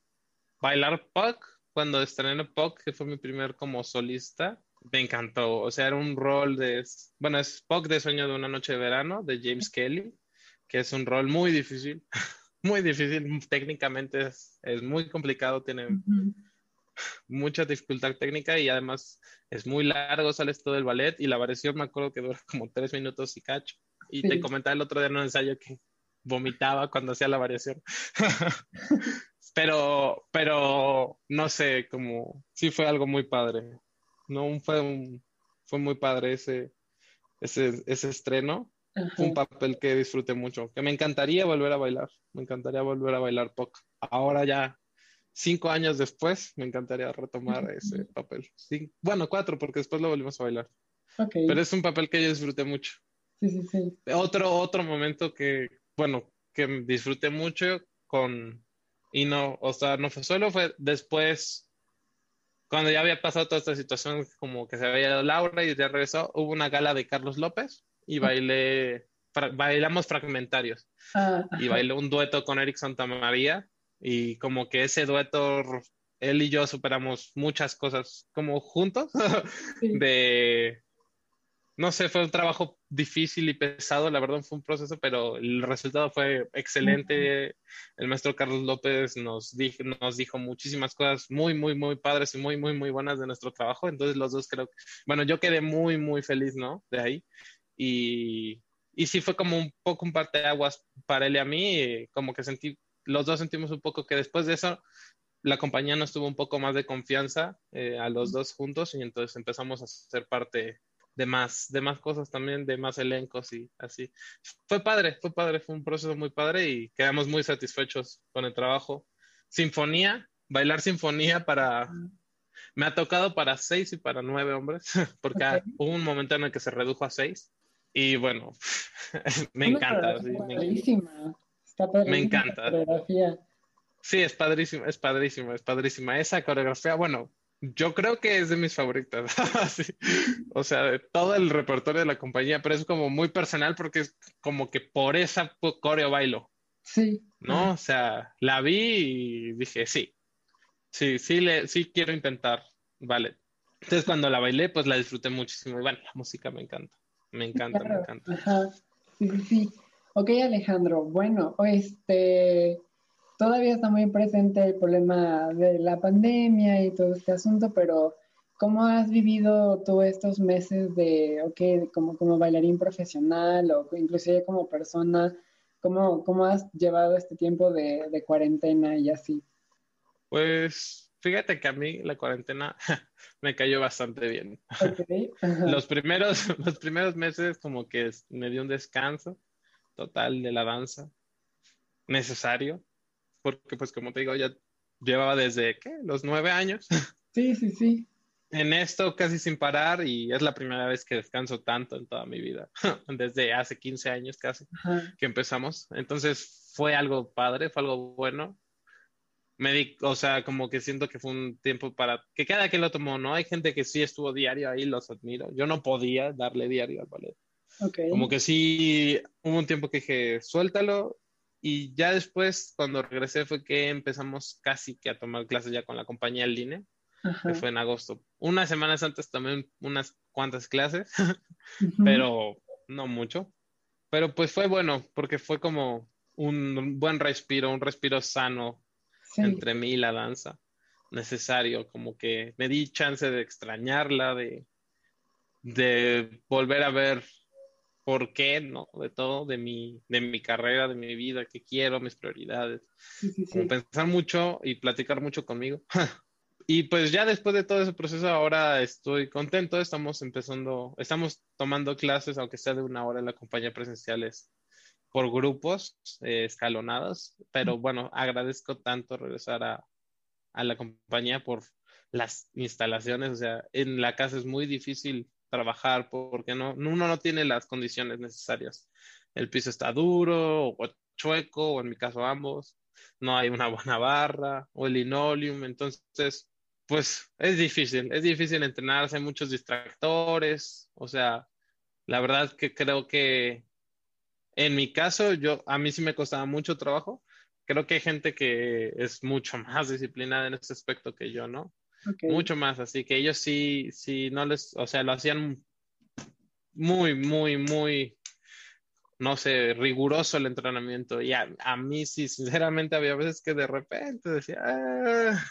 bailar pop, cuando estrené pop, que fue mi primer como solista, me encantó. O sea, era un rol de, bueno, es pop de Sueño de una noche de verano, de James Kelly, que es un rol muy difícil, muy difícil, técnicamente es, es muy complicado, tiene mucha dificultad técnica y además es muy largo, sales todo el ballet y la variación me acuerdo que dura como tres minutos y cacho. Y Sí. te comentaba el otro día en un ensayo que vomitaba cuando hacía la variación. pero, pero no sé, como sí fue algo muy padre. No fue un, fue muy padre ese, ese, ese estreno. Fue un papel que disfruté mucho, que me encantaría volver a bailar, me encantaría volver a bailar POC. Ahora ya, cinco años después, me encantaría retomar ese papel. Sí, bueno, cuatro, porque después lo volvimos a bailar. Pero es un papel que yo disfruté mucho. sí, sí, sí. Otro, otro momento que, bueno, que disfruté mucho con, y no, o sea, no fue solo, fue después, cuando ya había pasado toda esta situación, como que se había ido Laura y ya regresó, hubo una gala de Carlos López y bailé, fra- bailamos fragmentarios. Ah, y bailé un dueto con Eric Santamaría y como que ese dueto él y yo superamos muchas cosas como juntos de no sé, fue un trabajo difícil y pesado, la verdad fue un proceso, pero el resultado fue excelente. El maestro Carlos López nos dijo, nos dijo muchísimas cosas muy, muy, muy padres y muy, muy, muy buenas de nuestro trabajo. Entonces los dos creo, bueno, yo quedé muy, muy feliz, ¿no? De ahí. Y, y sí fue como un poco un parteaguas para él y a mí, como que sentí, los dos sentimos un poco que después de eso la compañía nos tuvo un poco más de confianza eh, a los dos juntos y entonces empezamos a ser parte de más, de más cosas también, de más elencos y así. Fue padre, fue padre, fue un proceso muy padre y quedamos muy satisfechos con el trabajo. Sinfonía, bailar sinfonía para... Me ha tocado para seis y para nueve hombres, porque hubo un momento en el que se redujo a seis y bueno, me encanta. Sí, me, me encanta. Sí, es padrísima, es padrísima, es padrísima. Esa coreografía, bueno, yo creo que es de mis favoritas. O sea, de todo el repertorio de la compañía, pero es como muy personal porque es como que por esa coreo bailo. Sí. ¿No? O sea, la vi y dije, sí. Sí, sí, le, sí quiero intentar. Vale. Entonces, cuando la bailé, pues la disfruté muchísimo. Y bueno, la música me encanta. Me encanta, me encanta. Ajá. Sí, sí, sí. Ok, Alejandro. Bueno, este todavía está muy presente el problema de la pandemia y todo este asunto, pero ¿cómo has vivido tú estos meses de, ok, como, como bailarín profesional o inclusive como persona? ¿Cómo, cómo has llevado este tiempo de, de cuarentena y así? Pues fíjate que a mí la cuarentena me cayó bastante bien. Okay. Los, primeros, los primeros meses como que me dio un descanso total de la danza necesario porque pues como te digo, ya llevaba desde, ¿qué? Los nueve años. Sí, sí, sí. En esto casi sin parar y es la primera vez que descanso tanto en toda mi vida, desde hace 15 años casi que empezamos. Entonces fue algo padre, fue algo bueno. Me di, o sea, como que siento que fue un tiempo para que cada quien lo tomó, ¿no? Hay gente que sí estuvo diario ahí, los admiro. Yo no podía darle diario al ballet. Okay. Como que sí, hubo un tiempo que dije, suéltalo y ya después, cuando regresé, fue que empezamos casi que a tomar clases ya con la compañía en línea, que fue en agosto. Unas semanas antes tomé unas cuantas clases, pero no mucho. Pero pues fue bueno, porque fue como un buen respiro, un respiro sano entre mí y la danza, necesario, como que me di chance de extrañarla, de, de volver a ver por qué, ¿no? De todo, de mi, de mi carrera, de mi vida, qué quiero, mis prioridades. Como pensar mucho y platicar mucho conmigo. y pues ya después de todo ese proceso, ahora estoy contento. Estamos empezando, estamos tomando clases, aunque sea de una hora en la compañía presenciales, por grupos eh, escalonados. Pero bueno, agradezco tanto regresar a, a la compañía por las instalaciones. O sea, en la casa es muy difícil trabajar porque no, uno no tiene las condiciones necesarias. El piso está duro o chueco, o en mi caso ambos. No hay una buena barra o el linoleum. Entonces, pues es difícil, es difícil entrenarse, hay muchos distractores. O sea, la verdad que creo que en mi caso, yo, a mí sí me costaba mucho trabajo. Creo que hay gente que es mucho más disciplinada en ese aspecto que yo, ¿no? Mucho más, así que ellos sí, sí, no les, o sea, lo hacían muy, muy, muy, no sé, riguroso el entrenamiento. Y a, mí sí, sinceramente, había veces que de repente decía, ah,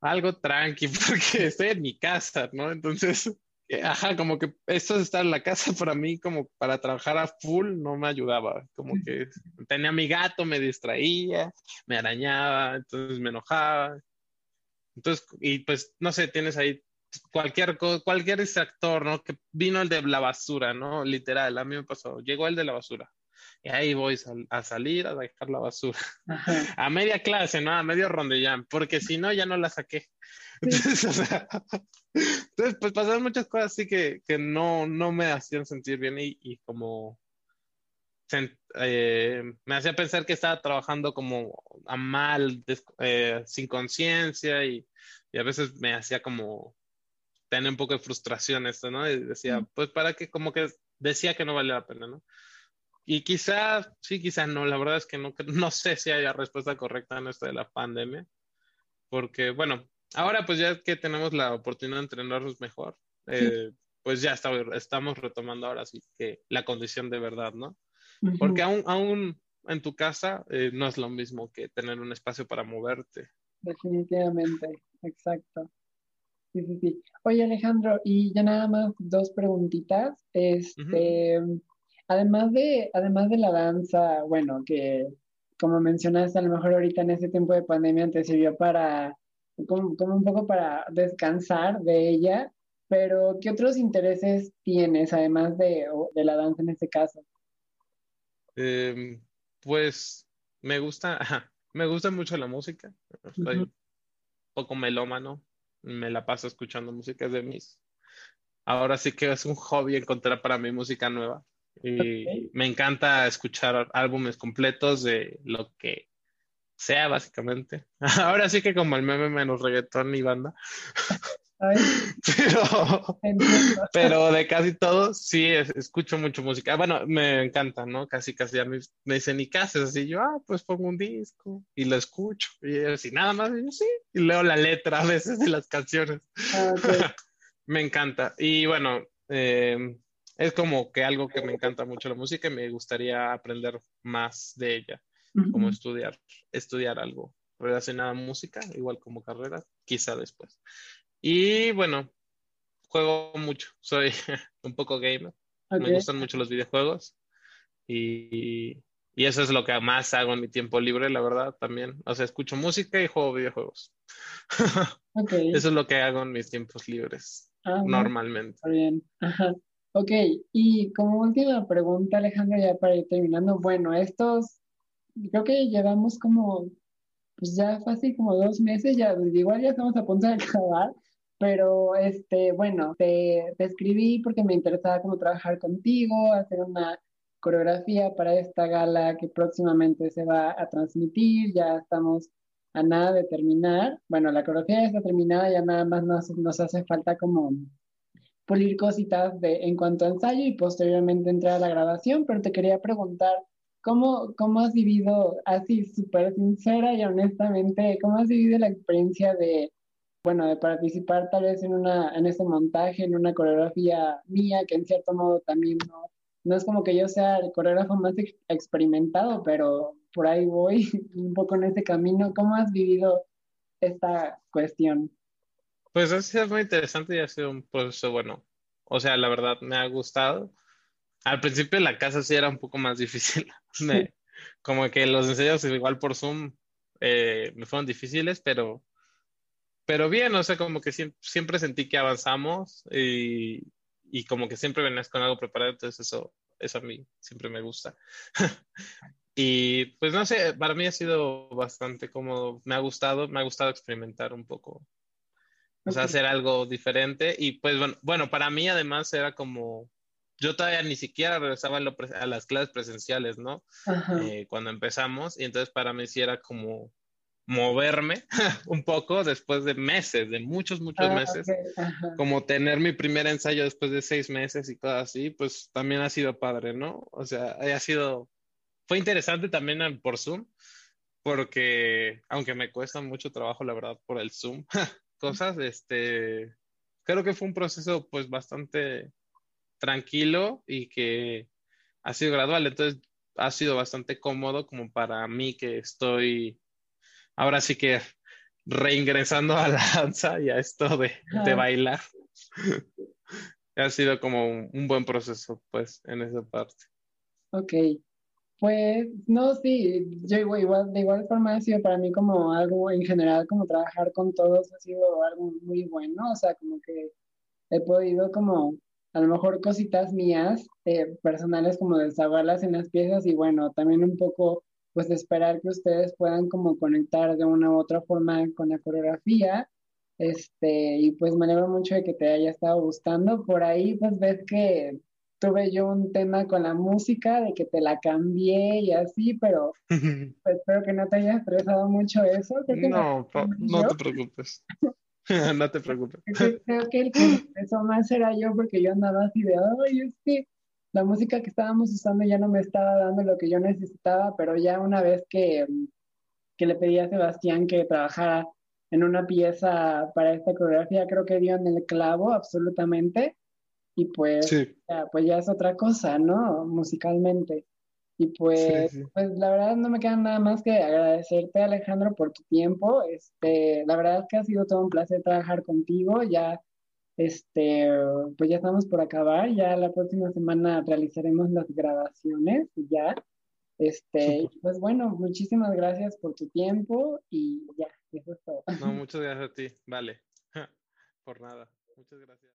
algo tranqui, porque estoy en mi casa, ¿no? Entonces, eh, ajá, como que esto de estar en la casa para mí, como para trabajar a full, no me ayudaba. Como que tenía mi gato, me distraía, me arañaba, entonces me enojaba. Entonces, y pues, no sé, tienes ahí cualquier, cualquier distractor, ¿no? Que vino el de la basura, ¿no? Literal, a mí me pasó, llegó el de la basura. Y ahí voy a salir a dejar la basura. A media clase, ¿no? A medio rondellán, porque si no, ya no la saqué. Entonces, o sea, entonces pues pasaron muchas cosas así que, que no, no me hacían sentir bien y, y como eh, me hacía pensar que estaba trabajando como a mal, eh, sin conciencia y, a veces me hacía como tener un poco de frustración esto, ¿no? Y decía, pues para qué, como que decía que no valía la pena, ¿no? Y quizás, sí, quizás no, la verdad es que no, no sé si haya respuesta correcta en esto de la pandemia, porque bueno, ahora pues ya que tenemos la oportunidad de entrenarnos mejor, eh, pues ya estamos retomando ahora sí que la condición de verdad, ¿no? Porque aún, aún en tu casa eh, no es lo mismo que tener un espacio para moverte. Definitivamente, exacto. Sí, sí, sí. Oye, Alejandro, y ya nada más dos preguntitas. Este, además de, además de la danza, bueno, que como mencionaste, a lo mejor ahorita en este tiempo de pandemia te sirvió para, como, como un poco para descansar de ella, pero ¿qué otros intereses tienes, además de, de la danza en este caso? Em, pues me gusta, me gusta mucho la música. Soy un poco melómano. Me la paso escuchando música de mis. Ahora sí que es un hobby encontrar para mí música nueva. Y me encanta escuchar álbumes completos de lo que sea, básicamente. Ahora sí que como el meme menos reggaetón y banda. pero, pero de casi todo sí escucho mucho música. Bueno, me encanta, ¿no? Casi, casi a mí me dicen, ¿y qué haces? Así yo, ah, pues pongo un disco y lo escucho. Y así, nada más, y yo sí. Y leo la letra a veces de las canciones. Ah, me encanta. Y bueno, eh, es como que algo que me encanta mucho la música y me gustaría aprender más de ella, como estudiar, estudiar algo relacionado a música, igual como carrera, quizá después. Y bueno, juego mucho, soy un poco gamer, me gustan mucho los videojuegos y, y, eso es lo que más hago en mi tiempo libre, la verdad, también. O sea, escucho música y juego videojuegos. Eso es lo que hago en mis tiempos libres, ah, normalmente. bien. Ajá. Ok, y como última pregunta, Alejandro, ya para ir terminando, bueno, estos, creo que llevamos como, pues ya fácil como dos meses, ya, igual ya estamos a punto de acabar, pero, este, bueno, te, escribí porque me interesaba como trabajar contigo, hacer una coreografía para esta gala que próximamente se va a transmitir. Ya estamos a nada de terminar. Bueno, la coreografía está terminada, ya nada más nos, nos hace falta como pulir cositas de, en cuanto a ensayo y posteriormente entrar a la grabación, pero te quería preguntar, ¿cómo, cómo has vivido, así súper sincera y honestamente, cómo has vivido la experiencia de bueno, de participar tal vez en una, en ese montaje, en una coreografía mía, que en cierto modo también no, no es como que yo sea el coreógrafo más experimentado, pero por ahí voy un poco en ese camino. ¿Cómo has vivido esta cuestión? Pues ha sido muy interesante y ha sido un proceso bueno. O sea, la verdad me ha gustado. Al principio la casa sí era un poco más difícil. como que los ensayos igual por Zoom eh, me fueron difíciles, pero pero bien, o sea, como que siempre, sentí que avanzamos y, y, como que siempre venías con algo preparado, entonces eso, eso a mí siempre me gusta. y pues no sé, para mí ha sido bastante cómodo, me ha gustado, me ha gustado experimentar un poco, o sea, hacer algo diferente y pues bueno, bueno, para mí además era como, yo todavía ni siquiera regresaba a, las clases presenciales, ¿no? Eh, cuando empezamos y entonces para mí sí era como moverme un poco después de meses, de muchos, muchos ah, meses, como tener mi primer ensayo después de seis meses y cosas así, pues también ha sido padre, ¿no? O sea, ha sido, fue interesante también por Zoom, porque aunque me cuesta mucho trabajo, la verdad, por el Zoom, cosas, este, creo que fue un proceso pues bastante tranquilo y que ha sido gradual, entonces ha sido bastante cómodo como para mí que estoy ahora sí que reingresando a la danza y a esto de, bailar. ha sido como un, buen proceso, pues, en esa parte. Ok. Pues, no, sí, yo igual, de igual forma ha sido para mí como algo en general, como trabajar con todos ha sido algo muy bueno, o sea, como que he podido como a lo mejor cositas mías, eh, personales, como desahogarlas en las piezas y bueno, también un poco pues esperar que ustedes puedan como conectar de una u otra forma con la coreografía. Este, y pues me alegro mucho de que te haya estado gustando. Por ahí pues ves que tuve yo un tema con la música, de que te la cambié y así, pero pues, espero que no te haya estresado mucho eso. no, no te preocupes. no te preocupes. Creo que el que empezó más era yo porque yo andaba así de, ay, es que la música que estábamos usando ya no me estaba dando lo que yo necesitaba, pero ya una vez que, que le pedí a Sebastián que trabajara en una pieza para esta coreografía, creo que dio en el clavo absolutamente. Y pues, ya, pues ya es otra cosa, ¿no? Musicalmente. Y pues, pues la verdad no me queda nada más que agradecerte, Alejandro, por tu tiempo. Este, la verdad es que ha sido todo un placer trabajar contigo. Ya, este, pues ya estamos por acabar. Ya la próxima semana realizaremos las grabaciones ya. Este, pues bueno, muchísimas gracias por tu tiempo y ya, eso es todo. No, muchas gracias a ti. Vale. por nada. Muchas gracias.